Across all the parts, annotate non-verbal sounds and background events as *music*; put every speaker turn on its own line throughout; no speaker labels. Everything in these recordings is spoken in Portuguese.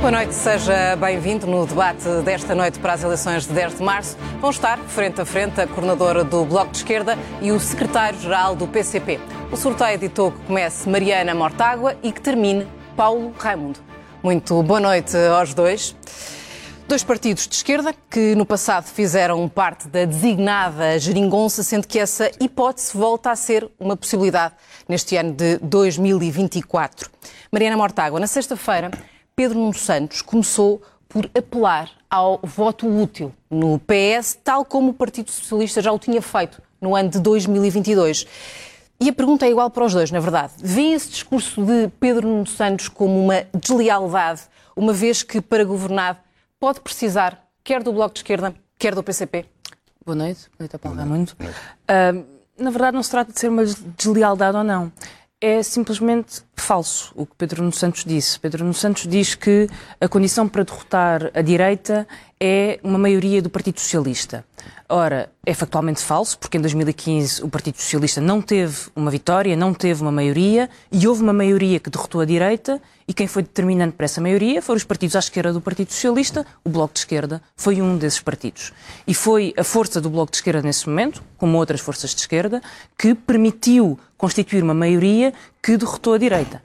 Boa noite, seja bem-vindo no debate desta noite para as eleições de 10 de março. Vão estar frente a frente a coordenadora do Bloco de Esquerda e o secretário-geral do PCP. O sorteio ditou que comece Mariana Mortágua e que termine Paulo Raimundo. Muito boa noite aos dois. Dois partidos de esquerda que no passado fizeram parte da designada geringonça, sendo que essa hipótese volta a ser uma possibilidade neste ano de 2024. Mariana Mortágua, na sexta-feira, Pedro Nuno Santos começou por apelar ao voto útil no PS, tal como o Partido Socialista já o tinha feito no ano de 2022. E a pergunta é igual para os dois, na verdade. Vê esse discurso de Pedro Nuno Santos como uma deslealdade, uma vez que para governar pode precisar quer do Bloco de Esquerda, quer do PCP?
Boa noite, boa noite a Paulo Raimundo. Uh, na verdade, não se trata de ser uma deslealdade ou não. É simplesmente falso o que Pedro Nuno Santos disse. Pedro Nuno Santos diz que a condição para derrotar a direita é uma maioria do Partido Socialista. Ora, é factualmente falso, porque em 2015 o Partido Socialista não teve uma vitória, não teve uma maioria, e houve uma maioria que derrotou a direita, e quem foi determinante para essa maioria foram os partidos à esquerda do Partido Socialista, o Bloco de Esquerda foi um desses partidos. E foi a força do Bloco de Esquerda nesse momento, como outras forças de esquerda, que permitiu constituir uma maioria que derrotou a direita.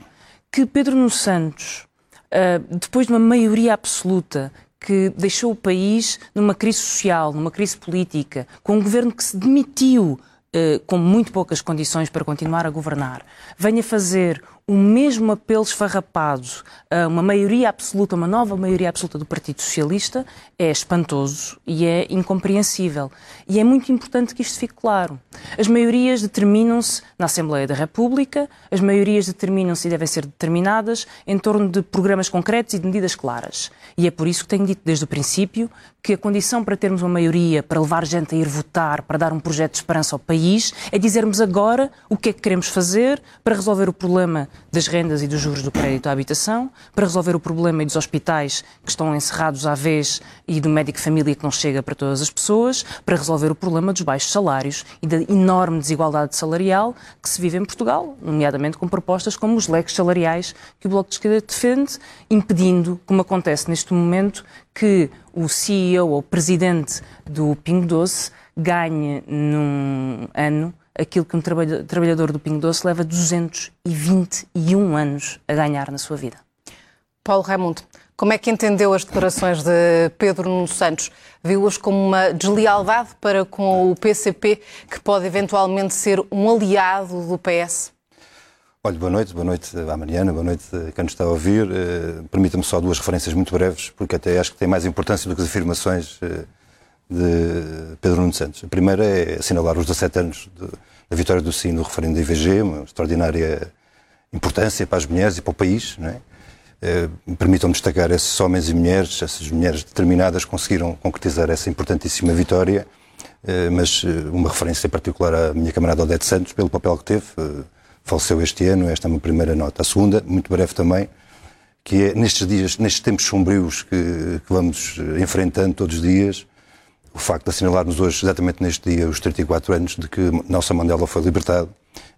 Que Pedro Nuno Santos, ah, depois de uma maioria absoluta, que deixou o país numa crise social, numa crise política, com um governo que se demitiu eh, com muito poucas condições para continuar a governar, venha fazer o mesmo apelo esfarrapado a uma maioria absoluta, uma nova maioria absoluta do Partido Socialista, é espantoso e é incompreensível. E é muito importante que isto fique claro. As maiorias determinam-se na Assembleia da República, as maiorias determinam-se e devem ser determinadas em torno de programas concretos e de medidas claras. E é por isso que tenho dito desde o princípio que a condição para termos uma maioria, para levar gente a ir votar, para dar um projeto de esperança ao país, é dizermos agora o que é que queremos fazer para resolver o problema das rendas e dos juros do crédito à habitação, para resolver o problema dos hospitais que estão encerrados à vez e do médico família que não chega para todas as pessoas, para resolver o problema dos baixos salários e da enorme desigualdade salarial que se vive em Portugal, nomeadamente com propostas como os leques salariais que o Bloco de Esquerda defende, impedindo, como acontece neste momento, que o CEO ou presidente do Pingo Doce ganhe num ano aquilo que um trabalhador do Pingo Doce leva 221 anos a ganhar na sua vida.
Paulo Raimundo, como é que entendeu as declarações de Pedro Nuno Santos? Viu-as como uma deslealdade para com o PCP, que pode eventualmente ser um aliado do PS?
Olha, boa noite, boa noite à Mariana, boa noite a quem nos está a ouvir. Uh, Permita-me só duas referências muito breves, porque até acho que tem mais importância do que as afirmações uh, de Pedro Nuno Santos. A primeira é assinalar os 17 anos da vitória do Sim no referendo da IVG, uma extraordinária importância para as mulheres e para o país. Não é? Eh, Permitam-me destacar esses homens e mulheres, essas mulheres determinadas conseguiram concretizar essa importantíssima vitória, eh, mas eh, uma referência particular à minha camarada Odete Santos, pelo papel que teve, faleceu este ano, esta é uma primeira nota. A segunda, muito breve também, que é nestes dias, nestes tempos sombrios que, que vamos enfrentando todos os dias, o facto de assinalarmos hoje, exatamente neste dia, os 34 anos de que Nelson Mandela foi libertado,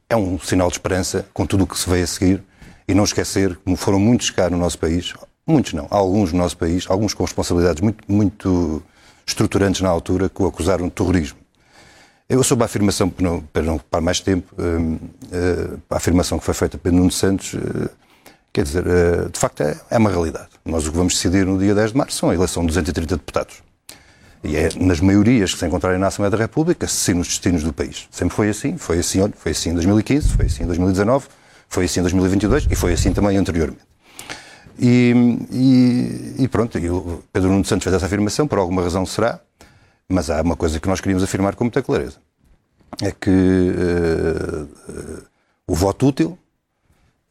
é um sinal de esperança com tudo o que se veio a seguir e não esquecer, como foram muitos cá no nosso país, muitos não, alguns no nosso país, alguns com responsabilidades muito, muito estruturantes na altura, que o acusaram de terrorismo. Eu soube a afirmação, para não ocupar mais tempo, hum, hum, a afirmação que foi feita pelo Nuno Santos, hum, quer dizer, de facto é, é uma realidade. Nós o que vamos decidir no dia 10 de março são a eleição de 230 deputados. E é nas maiorias que se encontrarem na Assembleia da República se decidem os destinos do país. Sempre foi assim, foi assim, foi assim em 2015, foi assim em 2019, foi assim em 2022 e foi assim também anteriormente. E, e, e pronto, Pedro Nuno Santos fez essa afirmação, por alguma razão será, mas há uma coisa que nós queríamos afirmar com muita clareza. É que uh, uh, o voto útil,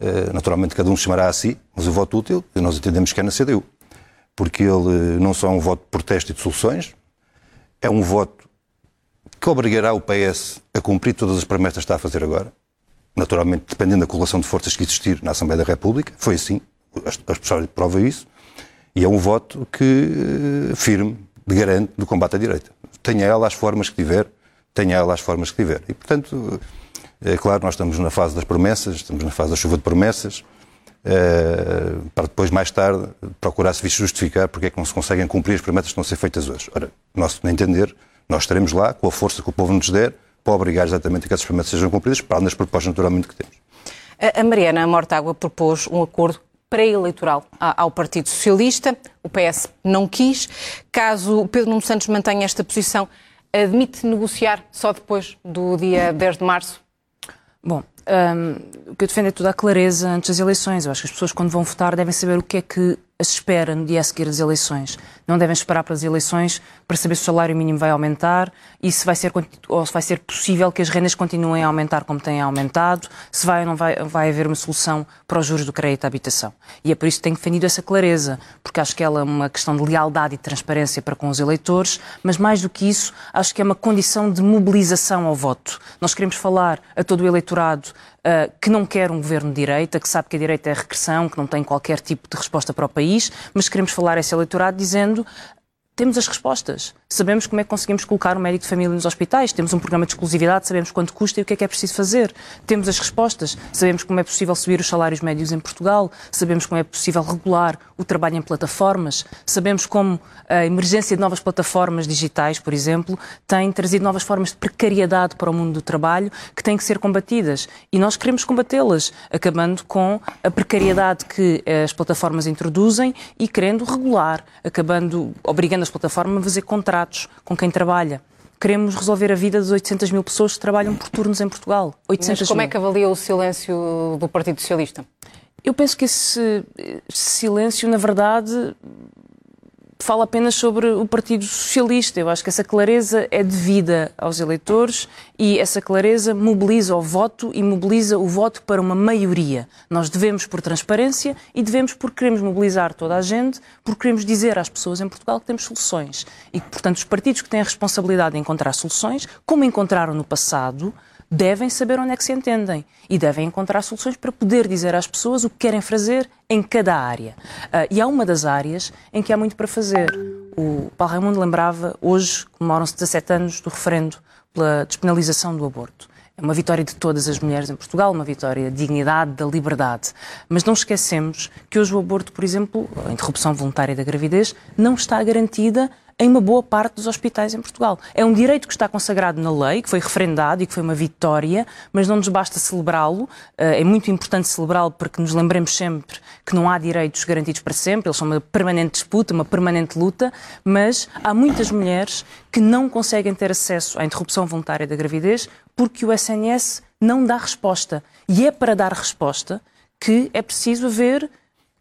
uh, naturalmente cada um chamará a si, mas o voto útil, nós entendemos que é na CDU. Porque ele não só é um voto de protesto e de soluções, é um voto que obrigará o PS a cumprir todas as promessas que está a fazer agora. Naturalmente, dependendo da correlação de forças que existir na Assembleia da República. Foi assim. A expressão prova isso. E é um voto que eh, firme, de garante do combate à direita. Tenha ela as formas que tiver, tenha ela as formas que tiver. E, portanto, é claro, nós estamos na fase das promessas, estamos na fase da chuva de promessas. Uh, para depois, mais tarde, procurar-se justificar porque é que não se conseguem cumprir as promessas que estão a ser feitas hoje. Ora, nosso entender, nós estaremos lá com a força que o povo nos der para obrigar exatamente a que essas promessas sejam cumpridas, para nas propostas naturalmente que temos.
A Mariana Mortágua propôs um acordo pré-eleitoral ao Partido Socialista. O PS não quis. Caso Pedro Nuno Santos mantenha esta posição, admite negociar só depois do dia 10 de março?
Bom, um, o que eu defendo é toda a clareza antes das eleições. Eu acho que as pessoas, quando vão votar, devem saber o que é que as espera no dia a seguir das eleições. Não devem esperar para as eleições para saber se o salário mínimo vai aumentar e se vai ser, ou se vai ser possível que as rendas continuem a aumentar como têm aumentado, se vai ou não vai, vai haver uma solução para os juros do crédito à habitação. E é por isso que tenho defendido essa clareza, porque acho que ela é uma questão de lealdade e transparência para com os eleitores, mas mais do que isso, acho que é uma condição de mobilização ao voto. Nós queremos falar a todo o eleitorado uh, que não quer um governo de direita, que sabe que a direita é regressão, que não tem qualquer tipo de resposta para o país, mas queremos falar a esse eleitorado dizendo mundo temos as respostas. Sabemos como é que conseguimos colocar um médico de família nos hospitais, temos um programa de exclusividade, sabemos quanto custa e o que é que é preciso fazer. Temos as respostas, sabemos como é possível subir os salários médios em Portugal, sabemos como é possível regular o trabalho em plataformas, sabemos como a emergência de novas plataformas digitais, por exemplo, tem trazido novas formas de precariedade para o mundo do trabalho que têm que ser combatidas. E nós queremos combatê-las, acabando com a precariedade que as plataformas introduzem e querendo regular, acabando, obrigando as plataformas fazer contratos com quem trabalha. Queremos resolver a vida das 800 mil pessoas que trabalham por turnos em Portugal. 800
Mas como
mil.
é que avalia o silêncio do Partido Socialista?
Eu penso que esse silêncio, na verdade, fala apenas sobre o Partido Socialista. Eu acho que essa clareza é devida aos eleitores e essa clareza mobiliza o voto e mobiliza o voto para uma maioria. Nós devemos por transparência e devemos por queremos mobilizar toda a gente, porque queremos dizer às pessoas em Portugal que temos soluções e que, portanto, os partidos que têm a responsabilidade de encontrar soluções, como encontraram no passado, devem saber onde é que se entendem e devem encontrar soluções para poder dizer às pessoas o que querem fazer em cada área. Uh, e há uma das áreas em que há muito para fazer. O Paulo Raimundo lembrava, hoje comemoram-se 17 anos do referendo pela despenalização do aborto. É uma vitória de todas as mulheres em Portugal, uma vitória da dignidade, da liberdade. Mas não esquecemos que hoje o aborto, por exemplo, a interrupção voluntária da gravidez, não está garantida em uma boa parte dos hospitais em Portugal. É um direito que está consagrado na lei, que foi referendado e que foi uma vitória, mas não nos basta celebrá-lo. Eh, é muito importante celebrá-lo porque nos lembremos sempre que não há direitos garantidos para sempre, eles são uma permanente disputa, uma permanente luta, mas há muitas mulheres que não conseguem ter acesso à interrupção voluntária da gravidez porque o SNS não dá resposta. E é para dar resposta que é preciso haver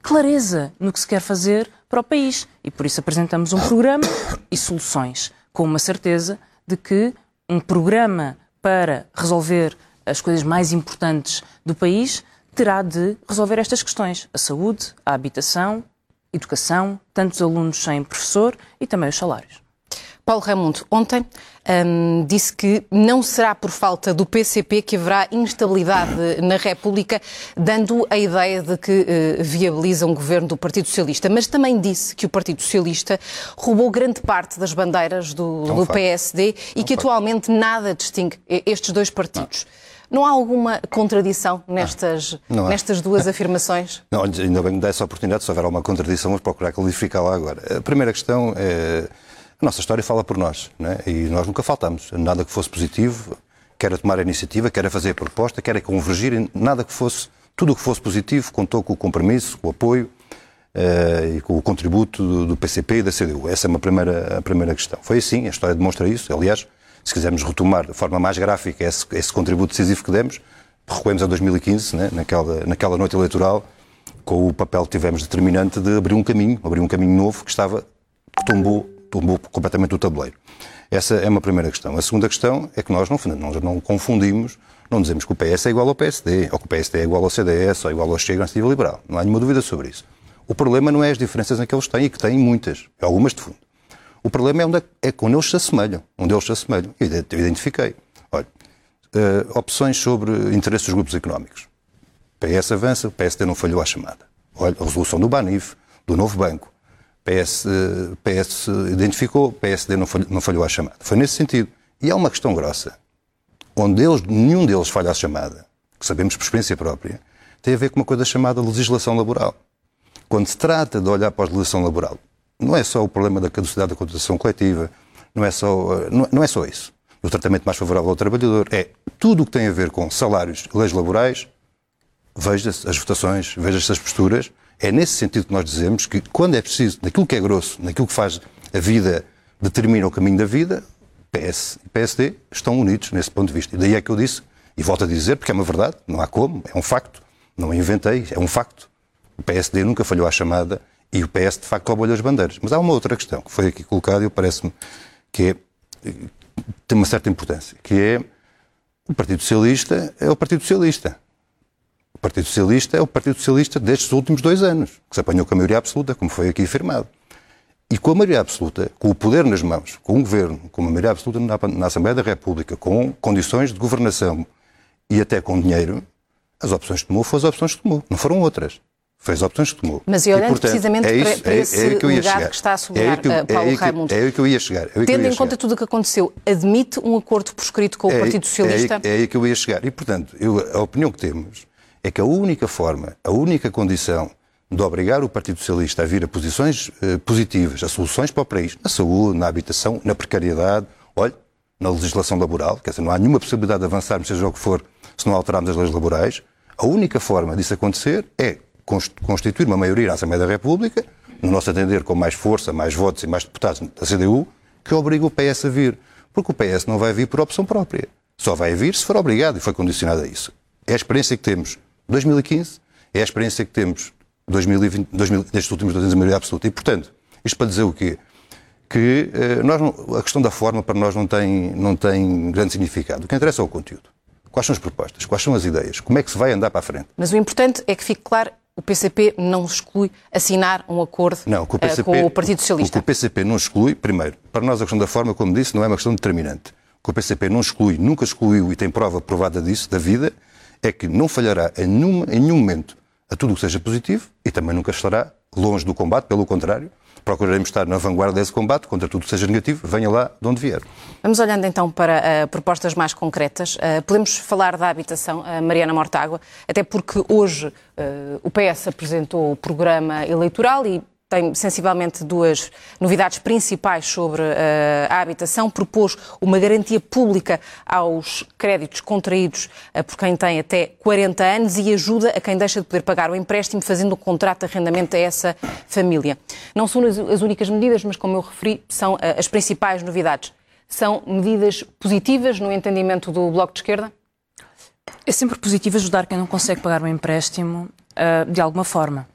clareza no que se quer fazer para o país. E por isso apresentamos um programa e soluções, com uma certeza de que um programa para resolver as coisas mais importantes do país terá de resolver estas questões: a saúde, a habitação, educação, tantos alunos sem professor e também os salários.
Paulo Raimundo, ontem um, disse que não será por falta do PCP que haverá instabilidade na República, dando a ideia de que uh, viabiliza um governo do Partido Socialista. Mas também disse que o Partido Socialista roubou grande parte das bandeiras do, do PSD e que atualmente nada distingue estes dois partidos. Não. Não há alguma contradição nestas, não, não nestas duas afirmações? *laughs*
Não, ainda bem que me dá essa oportunidade. Se houver alguma contradição, vamos procurar clarificá-la agora. A primeira questão é a nossa história fala por nós, né? e nós nunca faltamos. Nada que fosse positivo, quer a tomar a iniciativa, quer a fazer a proposta, quer a convergir, nada que fosse, tudo o que fosse positivo contou com o compromisso, com o apoio uh, e com o contributo do, do, PCP e da CDU. Essa é uma primeira, a primeira questão. Foi assim, a história demonstra isso. Aliás, se quisermos retomar de forma mais gráfica esse, esse contributo decisivo que demos, recuemos a 2015, né? naquela, naquela noite eleitoral, com o papel que tivemos determinante de abrir um caminho, abrir um caminho novo que estava, que tombou tomou completamente o tabuleiro. Essa é uma primeira questão. A segunda questão é que nós não, nós não confundimos, não dizemos que o PS é igual ao PSD, ou que o PSD é igual ao CDS, ou igual ao Chega, Iniciativa Liberal. Não há nenhuma dúvida sobre isso. O problema não é as diferenças em que eles têm, e que têm muitas, algumas de fundo. O problema é, onde é, é onde eles se assemelham, onde eles se assemelham. Eu identifiquei. Olha, uh, opções sobre interesses dos grupos económicos. PS avança, o PSD não falhou à chamada. Olha, a resolução do BANIF, do novo banco, PS, PS identificou, PSD não falhou, não falhou à chamada. Foi nesse sentido. E há uma questão grossa, onde eles, nenhum deles falha à chamada, que sabemos por experiência própria, tem a ver com uma coisa chamada legislação laboral. Quando se trata de olhar para a legislação laboral, não é só o problema da caducidade da contratação coletiva, não é só, eh, não, não é só isso. O tratamento mais favorável ao trabalhador é tudo o que tem a ver com salários, leis laborais, veja-se as votações, veja-se as posturas. É nesse sentido que nós dizemos que, quando é preciso, naquilo que é grosso, naquilo que faz a vida, determina o caminho da vida, PS e PSD estão unidos nesse ponto de vista. E daí é que eu disse, e volto a dizer, porque é uma verdade, não há como, é um facto, não inventei, é um facto. O PSD nunca falhou à chamada e o PS, de facto, roubou-lhe as bandeiras. Mas há uma outra questão que foi aqui colocada e parece-me que é, tem uma certa importância, que é o Partido Socialista é o Partido Socialista. O Partido Socialista é o Partido Socialista destes últimos dois anos, que se apanhou com a maioria absoluta, como foi aqui afirmado. E com a maioria absoluta, com o poder nas mãos, com o governo, com a maioria absoluta na, na Assembleia da República, com condições de governação e até com dinheiro, as opções que tomou foram as opções que tomou, não foram outras. Foi as opções que tomou.
Mas e olhando e, portanto, precisamente é isso, para, é, esse é que, legado que está a sublinhar é que, Paulo é Raimundo,
é aí que eu ia chegar. É
tendo em conta tudo o que aconteceu, admite um acordo por escrito com o
é
Partido Socialista?
É, aí que eu ia chegar. E, portanto, eu, a opinião que temos é que a única forma, a única condição de obrigar o Partido Socialista a vir a posições eh, positivas, a soluções para o país, na saúde, na habitação, na precariedade, olha, na legislação laboral, quer dizer, não há nenhuma possibilidade de avançarmos, seja o que for, se não alterarmos as leis laborais. A única forma disso acontecer é constituir uma maioria na Assembleia da República, no nosso entender, com mais força, mais votos e mais deputados da CDU, que obriga o PS a vir. Porque o PS não vai vir por opção própria. Só vai vir se for obrigado e foi condicionado a isso. É a experiência que temos 2015, é a experiência que temos 2020, 2000, nestes últimos dois anos, a maioria absoluta. E, portanto, isto para dizer o quê? Que eh, nós não, a questão da forma para nós não tem, não tem grande significado. O que interessa é o conteúdo. Quais são as propostas? Quais são as ideias? Como é que se vai andar para a frente?
Mas o importante é que fique claro o PCP não exclui assinar um acordo não, com, o PCP, uh, com o Partido Socialista?
O que o PCP não exclui, primeiro, para nós a questão da forma, como disse, não é uma questão determinante. O que o PCP não exclui, nunca excluiu e tem prova provada disso, da vida, é que não falhará em nenhum, em nenhum momento a tudo o que seja positivo e também nunca estará longe do combate, pelo contrário, procuraremos estar na vanguarda desse combate contra tudo que seja negativo, venha lá de onde vier.
Vamos olhando então para uh, propostas mais concretas. Uh, podemos falar da habitação, uh, Mariana Mortágua, até porque hoje o PS apresentou o programa eleitoral e tem sensivelmente duas novidades principais sobre uh, a habitação. Propôs uma garantia pública aos créditos contraídos uh, por quem tem até 40 anos e ajuda a quem deixa de poder pagar o empréstimo fazendo um contrato de arrendamento a essa família. Não são as, as únicas medidas, mas como eu referi, são uh, as principais novidades. São medidas positivas no entendimento do Bloco de Esquerda?
É sempre positivo ajudar quem não consegue pagar o empréstimo de alguma forma.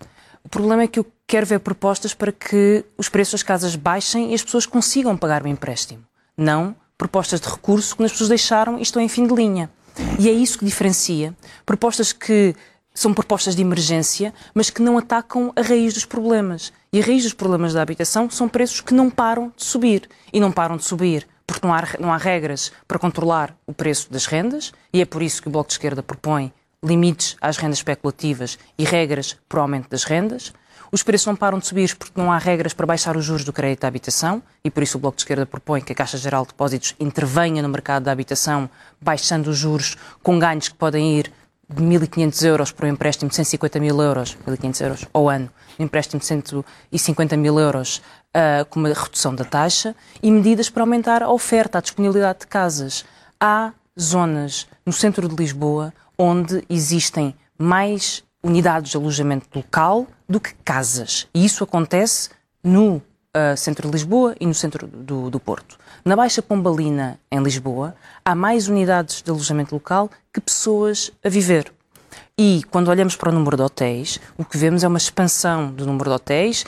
O problema é que eu quero ver propostas para que os preços das casas baixem e as pessoas consigam pagar o empréstimo. Não propostas de recurso que as pessoas deixaram e estão em fim de linha. E é isso que diferencia propostas que são propostas de emergência, mas que não atacam a raiz dos problemas. E a raiz dos problemas da habitação são preços que não param de subir. E não param de subir porque não há, não há regras para controlar o preço das rendas, e é por isso que o Bloco de Esquerda propõe limites às rendas especulativas e regras para o aumento das rendas. Os preços não param de subir porque não há regras para baixar os juros do crédito à habitação e por isso o Bloco de Esquerda propõe que a Caixa Geral de Depósitos intervenha no mercado da habitação, baixando os juros com ganhos que podem ir de 1.500 euros para um empréstimo de 150 mil euros, 1.500 euros ao ano, um empréstimo de 150 mil euros uh, com uma redução da taxa e medidas para aumentar a oferta, a disponibilidade de casas. Há zonas no centro de Lisboa onde existem mais unidades de alojamento local do que casas. E isso acontece no uh, centro de Lisboa e no centro do, do Porto. Na Baixa Pombalina, em Lisboa, há mais unidades de alojamento local que pessoas a viver. E quando olhamos para o número de hotéis, o que vemos é uma expansão do número de hotéis,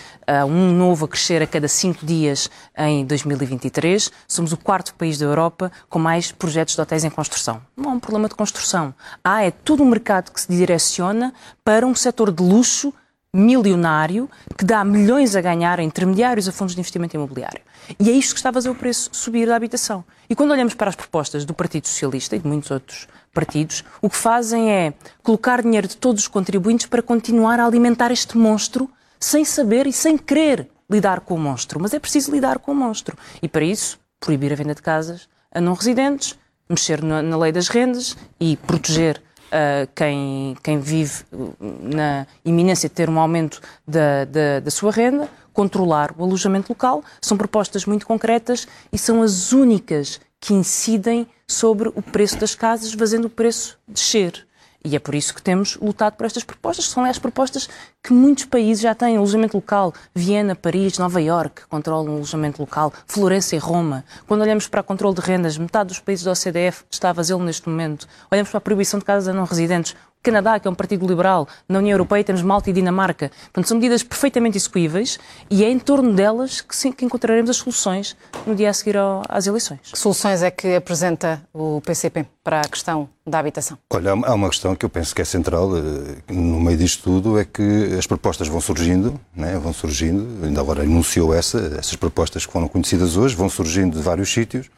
um novo a crescer a cada cinco dias em 2023. Somos o quarto país da Europa com mais projetos de hotéis em construção. Não há um problema de construção. Há é todo um mercado que se direciona para um setor de luxo milionário que dá milhões a ganhar a intermediários a fundos de investimento imobiliário. E é isto que está a fazer o preço subir da habitação. E quando olhamos para as propostas do Partido Socialista e de muitos outros partidos, o que fazem é colocar dinheiro de todos os contribuintes para continuar a alimentar este monstro sem saber e sem querer lidar com o monstro. Mas é preciso lidar com o monstro. E para isso, proibir a venda de casas a não residentes, mexer na, na lei das rendas e proteger uh, quem, quem vive na iminência de ter um aumento da, da, da sua renda, controlar o alojamento local. São propostas muito concretas e são as únicas que incidem sobre o preço das casas, fazendo o preço descer. E é por isso que temos lutado por estas propostas, que são as propostas que muitos países já têm. Alojamento local, Viena, Paris, Nova Iorque controlam o alojamento local, Florença e Roma. Quando olhamos para o controle de rendas, metade dos países da OCDE está a fazê-lo neste momento. Olhamos para a proibição de casas a não residentes. Canadá, que é um partido liberal, na União Europeia temos Malta e Dinamarca. Portanto, são medidas perfeitamente execuíveis e é em torno delas que, sim, que encontraremos as soluções no dia a seguir ao, às eleições.
Que soluções é que apresenta o PCP para a questão da habitação?
Olha, há uma questão que eu penso que é central eh, no meio disto tudo, é que as propostas vão surgindo, né, vão surgindo, ainda agora enunciou essa, essas propostas que foram conhecidas hoje, vão surgindo de vários sítios,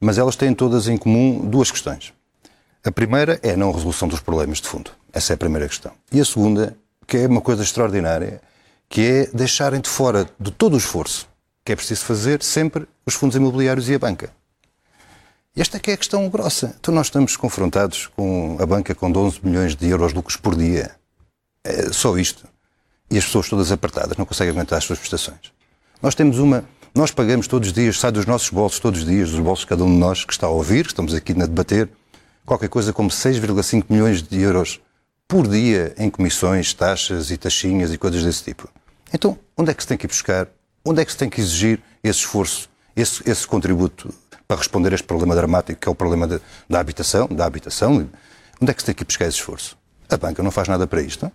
mas elas têm todas em comum duas questões. A primeira é a não resolução dos problemas de fundo. Essa é a primeira questão. E a segunda, que é uma coisa extraordinária, que é deixarem de fora de todo o esforço que é preciso fazer sempre os fundos imobiliários e a banca. Esta é que é a questão grossa. Então nós estamos confrontados com a banca com 12 milhões de euros de lucros por dia. É só isto. E as pessoas todas apertadas, não conseguem aguentar as suas prestações. Nós temos uma... Nós pagamos todos os dias, sai dos nossos bolsos todos os dias, dos bolsos de cada um de nós que está a ouvir, que estamos aqui a debater, qualquer coisa como 6,5 milhões de euros por dia em comissões, taxas e taxinhas e coisas desse tipo. Então, onde é que se tem que ir buscar? Onde é que se tem que exigir esse esforço, esse, esse contributo para responder a este problema dramático que é o problema de, da habitação, da habitação? Onde é que se tem que ir buscar esse esforço? A banca não faz nada para isto.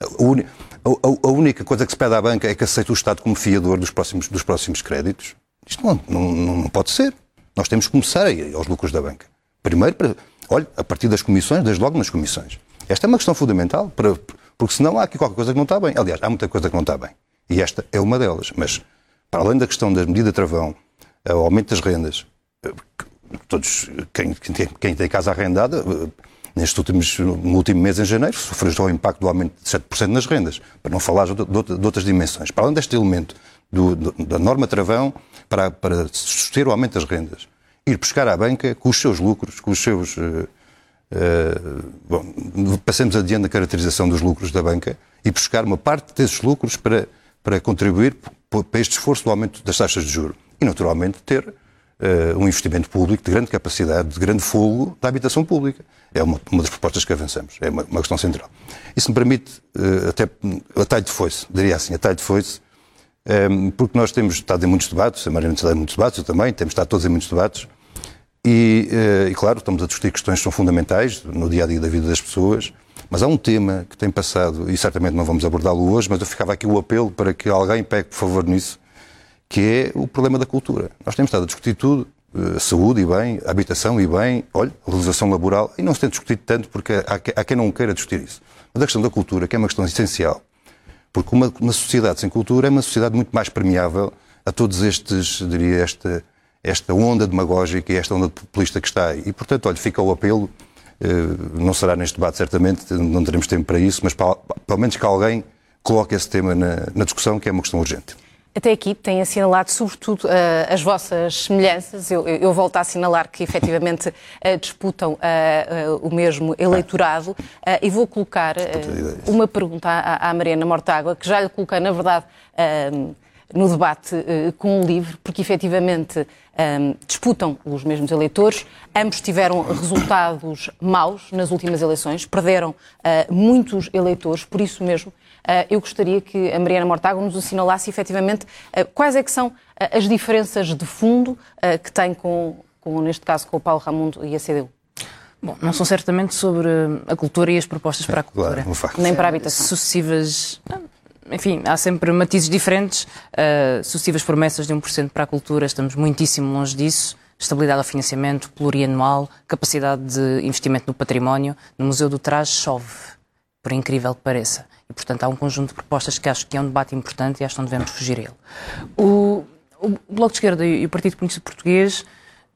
A, única coisa que se pede à banca é que aceite o Estado como fiador dos próximos, dos próximos créditos. Isto não, não, não pode ser. Nós temos que começar a ir aos lucros da banca. Primeiro, para, olha, a partir das comissões, desde logo nas comissões. Esta é uma questão fundamental, para, porque senão há aqui qualquer coisa que não está bem. Aliás, há muita coisa que não está bem. E esta é uma delas. Mas, para além da questão da medida travão, o aumento das rendas, eh, todos, quem, quem tem casa arrendada, eh, nestes últimos, no último mês, em janeiro, sofreu já o impacto do aumento de 7% nas rendas, para não falar de, de, de outras dimensões. Para além deste elemento do, do, da norma travão, para, para suster o aumento das rendas, ir buscar à banca com os seus lucros, com os seus. Uh, uh, bom, passemos adiante na caracterização dos lucros da banca e buscar uma parte desses lucros para, para contribuir para este esforço do aumento das taxas de juros. E, naturalmente, ter uh, um investimento público de grande capacidade, de grande fogo da habitação pública. É uma, uma das propostas que avançamos. É uma, uma questão central. Isso me permite, até a talho de foice, diria assim, a talho de foice, porque nós temos estado em muitos debates, a Mariana está em muitos debates, eu também, temos estado todos em muitos debates, e, eh, e, claro, estamos a discutir questões que são fundamentais no dia a dia da vida das pessoas, mas há um tema que tem passado, e certamente não vamos abordá-lo hoje, mas eu ficava aqui o apelo para que alguém pegue, por favor, nisso, que é o problema da cultura. Nós temos estado a discutir tudo, eh, saúde e bem, habitação e bem, olha, legislação laboral, e não se tem discutido tanto porque há quem não queira discutir isso. Mas a questão da cultura, que é uma questão essencial, porque uma, uma sociedade sem cultura é uma sociedade muito mais permeável a todos estes, diria, esta esta onda demagógica e esta onda populista que está aí. E, portanto, olha, fica o apelo, eh, não será neste debate certamente, não teremos tempo para isso, mas para, pelo menos que alguém coloque esse tema na, na discussão, que é uma questão urgente.
Até aqui tem assinalado, sobretudo, uh, as vossas semelhanças. Eu, eu, volto a assinalar que, efetivamente, uh, *laughs* disputam uh, o mesmo eleitorado. e vou colocar uma pergunta à, à Mariana Mortágua, que já lhe coloquei, na verdade, no debate uh, com o LIVRE, porque efetivamente um, ehm, disputam os mesmos eleitores, ambos tiveram resultados maus nas últimas eleições, perderam uh, muitos eleitores, por isso mesmo uh, eu gostaria que a Mariana Mortágua nos assinalasse efetivamente quais é que são as diferenças de fundo que tem com, com, neste caso, com o Paulo Ramundo e a CDU.
Bom, não são certamente sobre a cultura e as propostas para a cultura.
Claro,
Nem para a habitação.
Sucessivas enfim, há sempre matizes diferentes. Uh, sucessivas promessas de 1% para a cultura, estamos muitíssimo longe disso. Estabilidade ao financiamento, plurianual, capacidade de investimento no património. No Museu do Trás chove, por incrível que pareça. E, portanto, há um conjunto de propostas que acho que é um debate importante e acho que não devemos fugir a ele. O, o Bloco de Esquerda e o Partido Comunista Português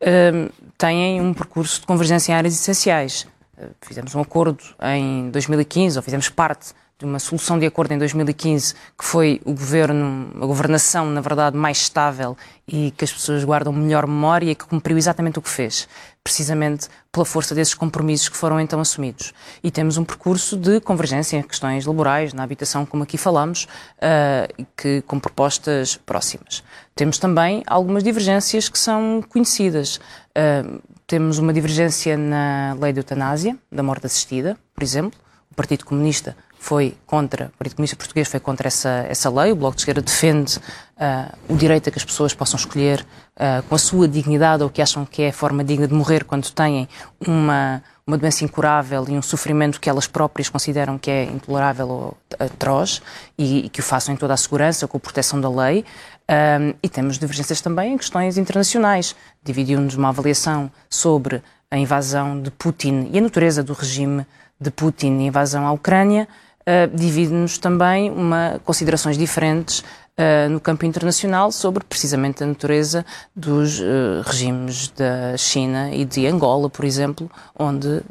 uh, têm um percurso de convergência em áreas essenciais. Uh, fizemos um acordo em 2015, ou fizemos parte uma solução de acordo em 2015, que foi o governo, a governação, na verdade, mais estável e que as pessoas guardam melhor memória e que cumpriu exatamente o que fez, precisamente pela força desses compromissos que foram então assumidos. E temos um percurso de convergência em questões laborais, na habitação, como aqui falamos, uh, que, com propostas próximas. Temos também algumas divergências que são conhecidas. Uh, temos uma divergência na lei de eutanásia, da morte assistida, por exemplo. O Partido Comunista foi contra, o Partido Comunista Português foi contra essa, essa lei. O Bloco de Esquerda defende uh, o direito a que as pessoas possam escolher uh, com a sua dignidade ou que acham que é a forma digna de morrer quando têm uma, uma doença incurável e um sofrimento que elas próprias consideram que é intolerável ou atroz e, e que o façam em toda a segurança, com a proteção da lei. Um, e temos divergências também em questões internacionais. Dividiu-nos uma avaliação sobre a invasão de Putin e a natureza do regime de Putin e a invasão à Ucrânia, uh, divide-nos também uma, considerações diferentes uh, no campo internacional sobre precisamente a natureza dos uh, regimes da China e de Angola, por exemplo, onde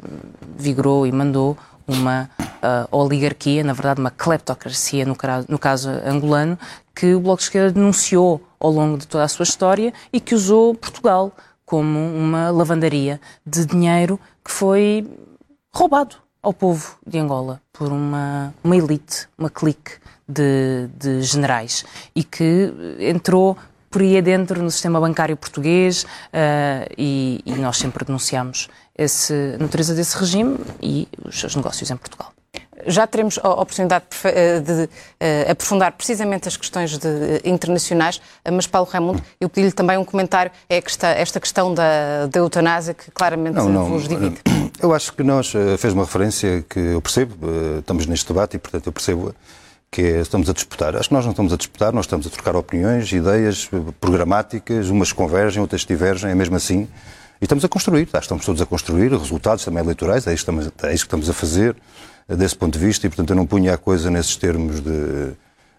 vigorou e mandou uma uh, oligarquia, na verdade uma cleptocracia no, no, caso angolano, que o Bloco de Esquerda denunciou ao longo de toda a sua história e que usou Portugal como uma lavandaria de dinheiro que foi roubado ao povo de Angola por uma, uma elite, uma clique de, de generais e que entrou por aí adentro no sistema bancário português uh, e, e, nós sempre denunciamos a natureza desse regime e os seus negócios em Portugal.
Já teremos a oportunidade de, de, de aprofundar precisamente as questões de, internacionais, mas Paulo Raimundo, eu pedi-lhe também um comentário, é esta, esta questão da, da eutanásia que claramente não, não, vos divide.
Eu acho que nós, eh, fez uma referência que eu percebo, eh, estamos neste debate e portanto eu percebo que é, estamos a disputar. Acho que nós não estamos a disputar, nós estamos a trocar opiniões, ideias programáticas, umas convergem, outras divergem, é mesmo assim. E estamos a construir, estamos todos a construir resultados também eleitorais, é isso, estamos, é isso que estamos a fazer eh, desse ponto de vista e, portanto, eu não punha a coisa nesses termos de.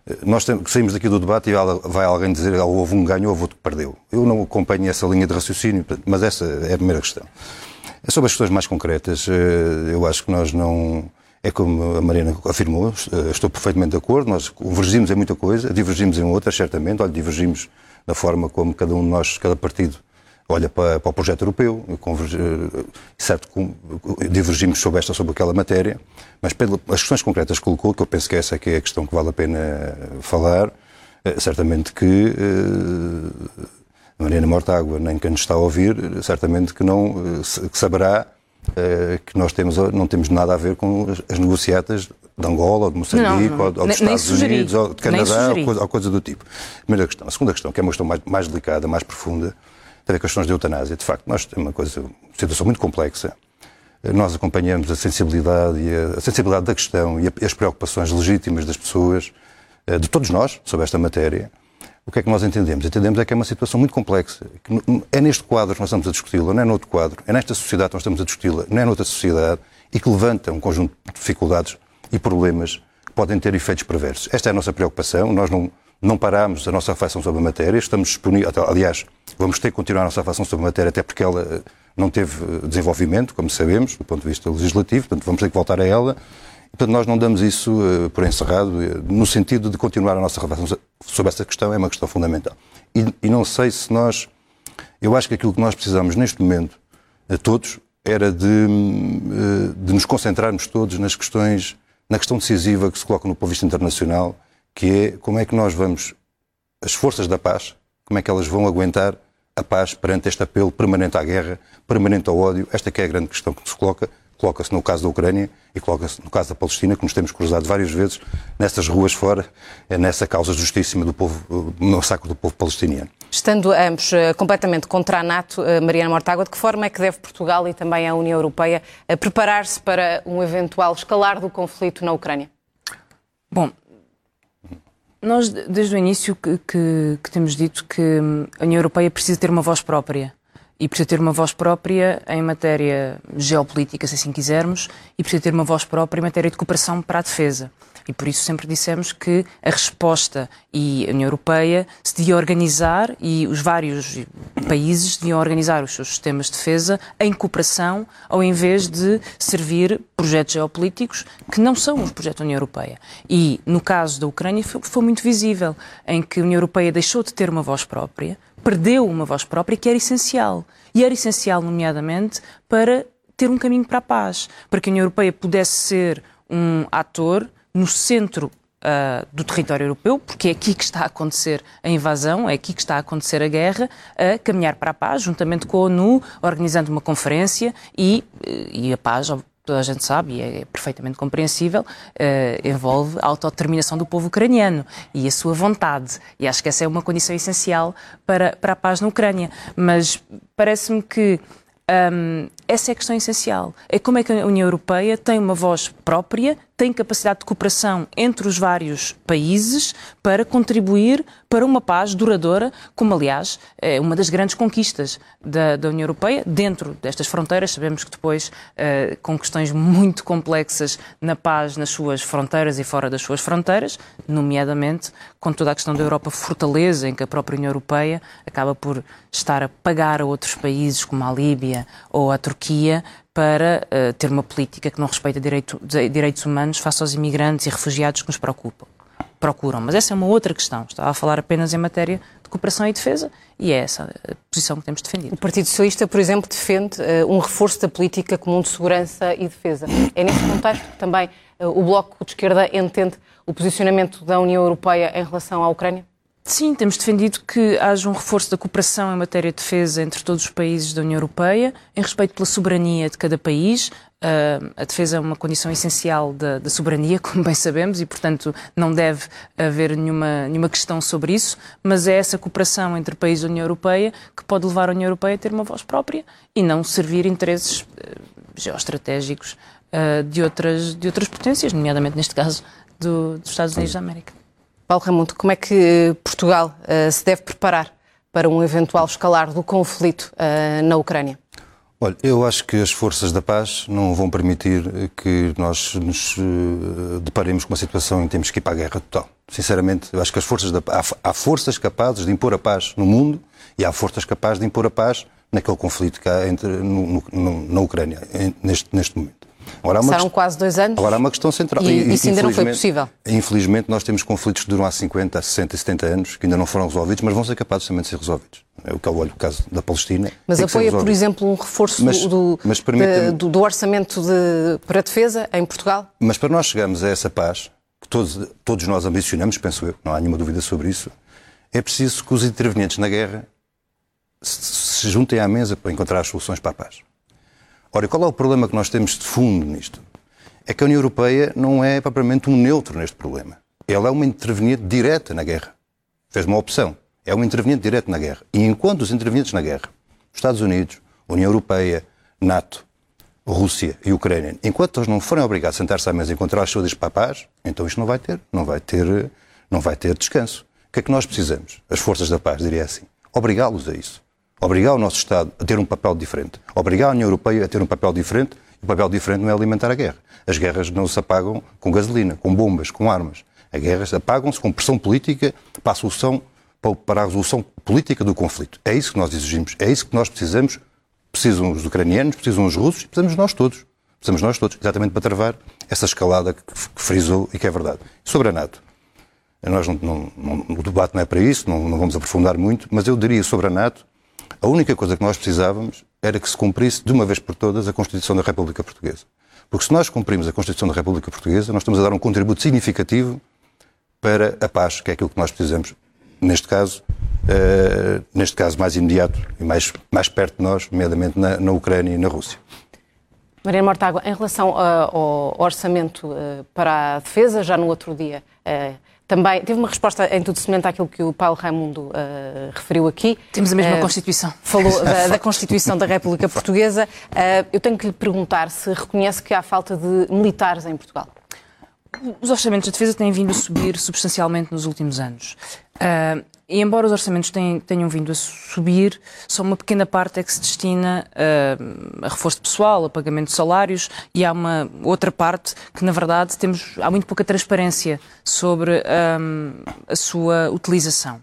Eh, nós saímos daqui do debate e vai alguém dizer ah, houve um ganho ou houve outro que perdeu. Eu não acompanho essa linha de raciocínio, mas essa é a primeira questão. É sobre as questões mais concretas, eh, eu acho que nós não é como a Mariana afirmou, eh, estou perfeitamente de acordo, nós convergimos em muita coisa, divergimos em outras, certamente, olha, divergimos na forma como cada um de nós, cada partido, olha para, para o projeto europeu, eh, certo, divergimos sobre esta, sobre aquela matéria, mas pelas questões concretas que colocou, que eu penso que essa é, que é a questão que vale a pena falar, eh, certamente que Mariana Mortágua, nem quem nos está a ouvir, certamente que não que saberá eh, que nós temos, não temos nada a ver com as negociatas de Angola, ou de Moçambique, não, não. ou, dos Estados. Unidos, ou de Canadá, ou coisa, ou coisa, do tipo. Primeira questão. A segunda questão, que é uma questão mais, mais delicada, mais profunda, tem a ver com questões de eutanásia. De facto, nós temos uma coisa, uma situação muito complexa. Nós acompanhamos a sensibilidade, a, a sensibilidade da questão e, a, e as preocupações legítimas das pessoas, eh, de todos nós, sobre esta matéria. O que é que nós entendemos? Entendemos é que é uma situação muito complexa. é neste quadro que nós estamos a discuti-la, não é noutro quadro. É nesta sociedade que nós estamos a discuti-la, não é noutra sociedade, e que levanta um conjunto de dificuldades e problemas que podem ter efeitos perversos. Esta é a nossa preocupação. Nós não, não paramos a nossa reflexão sobre a matéria. Estamos disponíveis, aliás, vamos ter que continuar a nossa reflexão sobre a matéria, até porque ela eh, não teve eh, desenvolvimento, como sabemos, do ponto de vista legislativo, portanto vamos ter que voltar a ela. Portanto, nós não damos isso uh, por encerrado, no sentido de continuar a nossa reflexão sobre essa questão, é uma questão fundamental. E, e, não sei se nós. Eu acho que aquilo que nós precisamos neste momento, a todos, era de, de nos concentrarmos todos nas questões, na questão decisiva que se coloca no ponto de vista internacional, que é como é que nós vamos, as forças da paz, como é que elas vão aguentar a paz perante este apelo permanente à guerra, permanente ao ódio. Esta é a grande questão que se coloca coloca-se no caso da Ucrânia e coloca-se no caso da Palestina, que nos temos cruzado várias vezes nessas ruas fora, é nessa causa justíssima do povo, do massacre do povo palestiniano.
Estando ambos uh, completamente contra a NATO, Mariana Mortágua, de que forma é que deve Portugal e também a União Europeia preparar-se para um eventual escalar do conflito na Ucrânia?
Bom, nós desde o início que, que, que temos dito que a União Europeia precisa ter uma voz própria e precisa ter uma voz própria em matéria geopolítica, se assim quisermos, e precisa ter uma voz própria em matéria de cooperação para a defesa. E por isso sempre dissemos que a resposta e a União Europeia se devia organizar e os vários países deviam organizar os seus sistemas de defesa em cooperação, ao invés de servir projetos geopolíticos que não são os projetos da União Europeia. E no caso da Ucrânia foi, foi muito visível, em que a União Europeia deixou de ter uma voz própria, perdeu uma voz própria que era essencial. E era essencial, nomeadamente, para ter um caminho para a paz, para que a União Europeia pudesse ser um ator no centro uh, do território europeu, porque é aqui que está a acontecer a invasão, é aqui que está a acontecer a guerra, a caminhar para a paz, juntamente com a ONU, organizando uma conferência e, e a paz, toda a gente sabe, e é perfeitamente compreensível, uh, envolve a autodeterminação do povo ucraniano e a sua vontade. E acho que essa é uma condição essencial para, para a paz na Ucrânia. Mas parece-me que um, essa é a questão essencial. É como é que a União Europeia tem uma voz própria, tem capacidade de cooperação entre os vários países para contribuir para uma paz duradoura, como aliás é uma das grandes conquistas da, da União Europeia dentro destas fronteiras. Sabemos que depois, uh, com questões muito complexas na paz nas suas fronteiras e fora das suas fronteiras, nomeadamente com toda a questão da Europa fortaleza, em que a própria União Europeia acaba por estar a pagar a outros países como a Líbia ou a Turquia para uh, ter uma política que não respeita direito, direitos humanos face aos imigrantes e refugiados que nos preocupam, procuram. Mas essa é uma outra questão. Estava a falar apenas em matéria de cooperação e defesa e é essa a posição que temos defendido.
O Partido Socialista, por exemplo, defende uh, um reforço da política comum de segurança e defesa. É nesse contexto que também uh, o Bloco de Esquerda entende o posicionamento da União Europeia em relação à Ucrânia?
Sim, temos defendido que haja um reforço da cooperação em matéria de defesa entre todos os países da União Europeia, em respeito pela soberania de cada país. Uh, a defesa é uma condição essencial da, da, soberania, *laughs* como bem sabemos, e, portanto, não deve haver nenhuma, nenhuma questão sobre isso, mas é essa cooperação entre países da União Europeia que pode levar a União Europeia a ter uma voz própria e não servir interesses uh, geoestratégicos uh, de, outras, de outras potências, nomeadamente, neste caso, do, dos Estados Unidos da América.
Paulo Ramundo, como é que Portugal uh, se deve preparar para um eventual escalar do conflito uh, na Ucrânia?
Olha, eu acho que as forças da paz não vão permitir que nós nos deparemos com uma situação em que temos que ir para a guerra total. Sinceramente, eu acho que as forças da, há, há forças capazes de impor a paz no mundo e há forças capazes de impor a paz naquele conflito que há entre, no, no, na Ucrânia, neste, neste momento.
Agora, Passaram quase dois anos.
Agora há uma questão central.
E, e isso ainda não foi possível.
Infelizmente, nós temos conflitos que duram há 50, 60, 70 anos, que ainda não foram resolvidos, mas vão ser capazes também de ser resolvidos. É o que eu olho o caso da Palestina.
Mas apoia, por exemplo, um reforço mas, do, mas de, do, do, orçamento de, para a defesa em Portugal?
Mas para nós chegarmos a essa paz, que todos, todos nós ambicionamos, penso eu, não há nenhuma dúvida sobre isso, é preciso que os intervenientes na guerra se, se juntem à mesa para encontrar as soluções para a paz. Ora, qual é o problema que nós temos de fundo nisto? É que a União Europeia não é propriamente um neutro neste problema. Ela é uma interveniente direta na guerra. Fez uma opção. É uma interveniente direta na guerra. E enquanto os intervenientes na guerra, Estados Unidos, União Europeia, NATO, Rússia e Ucrânia, enquanto eles não forem obrigados a sentar-se à mesa e encontrar as a paz, então isto não vai ter, não vai ter, não vai ter descanso. O que é que nós precisamos? As forças da paz, diria assim. Obrigá-los a isso obrigar o nosso Estado a ter um papel diferente, obrigar a União Europeia a ter um papel diferente, e o papel diferente não é alimentar a guerra. As guerras não se apagam com gasolina, com bombas, com armas. As guerras apagam-se com pressão política para a solução, para a resolução política do conflito. É isso que nós exigimos, é isso que nós precisamos. Precisam os ucranianos, precisam os russos, precisamos nós todos. Precisamos nós todos, exatamente para travar essa escalada que, frisou e que é verdade. Sobre a NATO. Nós não, não, não, o debate não é para isso, não, não vamos aprofundar muito, mas eu diria sobre a NATO a única coisa que nós precisávamos era que se cumprisse de uma vez por todas a Constituição da República Portuguesa. Porque se nós cumprimos a Constituição da República Portuguesa, nós estamos a dar um contributo significativo para a paz, que é aquilo que nós precisamos, neste caso, uh, neste caso mais imediato e mais, mais perto de nós, nomeadamente na, na Ucrânia e na Rússia.
Maria Mortágua, em relação uh, ao orçamento uh, para a defesa, já no outro dia também teve uma resposta em tudo semelhante àquilo que o Paulo Raimundo uh, referiu aqui.
Temos a mesma uh, Constituição.
Falou da, *laughs* da, Constituição da República Portuguesa. Uh, eu tenho que lhe perguntar se reconhece que há falta de militares em Portugal.
os orçamentos da defesa têm vindo a subir substancialmente nos últimos anos. Uh, e embora os orçamentos tenham, vindo a subir, só uma pequena parte é que se destina uh, a reforço pessoal, a pagamento de salários, e há uma outra parte que, na verdade, temos, há muito pouca transparência sobre um, a sua utilização.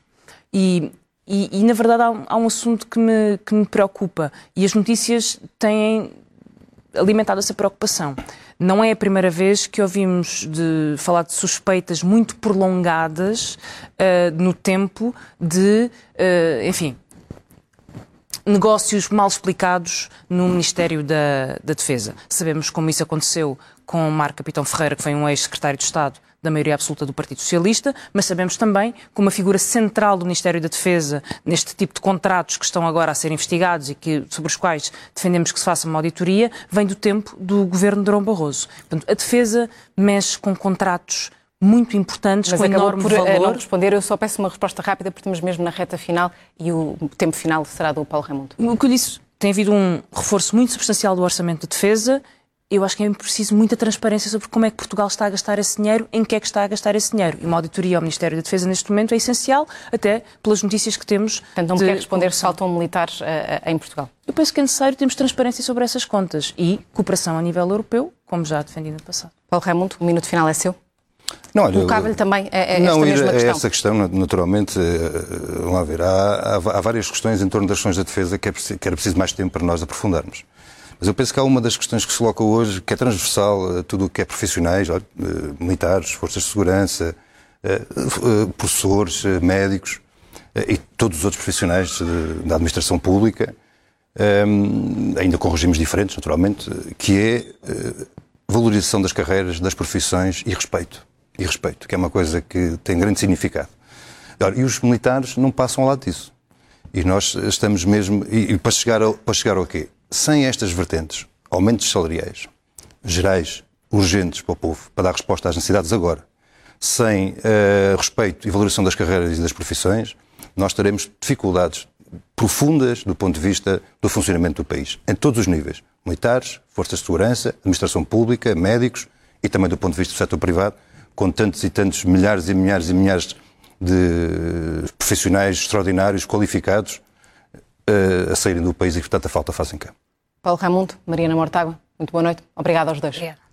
E, e, e na verdade, há, há, um assunto que me, que me preocupa, e as notícias têm alimentado essa preocupação. Não é a primeira vez que ouvimos de falar de suspeitas muito prolongadas uh, no tempo de, uh, enfim, negócios mal explicados no Ministério da, da Defesa. Sabemos como isso aconteceu com Marco Capitão Ferreira, que foi um ex-secretário de Estado da maioria absoluta do Partido Socialista, mas sabemos também que uma figura central do Ministério da Defesa neste tipo de contratos que estão agora a ser investigados e que, sobre os quais defendemos que se faça uma auditoria, vem do tempo do governo de Durão Barroso. Portanto, a defesa mexe com contratos muito importantes,
Mas
com enorme
por, eh,
valor.
não responder, eu só peço uma resposta rápida, porque estamos mesmo na reta final e o tempo final será do Paulo Raimundo.
O que eu disse, tem havido um reforço muito substancial do orçamento de defesa eu acho que é preciso muita transparência sobre como é que Portugal está a gastar esse dinheiro, em que é que está a gastar esse dinheiro. E uma auditoria ao Ministério da Defesa neste momento é essencial, até pelas notícias que temos.
Portanto, não me quer responder se faltam militares uh, em Portugal.
Eu penso que é necessário termos transparência sobre essas contas e cooperação a nível europeu, como já defendi no passado.
Paulo Raimundo, o minuto final é seu.
Não,
olha, Colocava-lhe também é, é
não,
esta mesma questão.
essa questão, naturalmente, vamos ver, há, há, há, várias questões em torno das questões da defesa que, é preciso, que era preciso mais tempo para nós aprofundarmos. Mas eu penso que há uma das questões que se coloca hoje, que é transversal a tudo o que é profissionais, eh, militares, forças de segurança, eh, eh, professores, médicos e todos os outros profissionais da administração pública, ainda com regimes diferentes, naturalmente, que é valorização das carreiras, das profissões e respeito. E respeito, que é uma coisa que tem grande significado. E os militares não passam ao lado disso. E nós estamos mesmo. E, para chegar ao, para chegar ao quê? Sem estas vertentes, aumentos salariais gerais, urgentes para o povo, para dar resposta às necessidades agora, sem uh, respeito e valoração das carreiras e das profissões, nós teremos dificuldades profundas do ponto de vista do funcionamento do país, em todos os níveis. Militares, forças de segurança, administração pública, médicos e também do ponto de vista do setor privado, com tantos e tantos milhares e milhares e milhares de profissionais extraordinários, qualificados, uh, a saírem do país e, portanto, a falta fazem cá.
Paulo Raimundo, Mariana Mortágua, muito boa noite. Obrigada aos dois. Obrigada.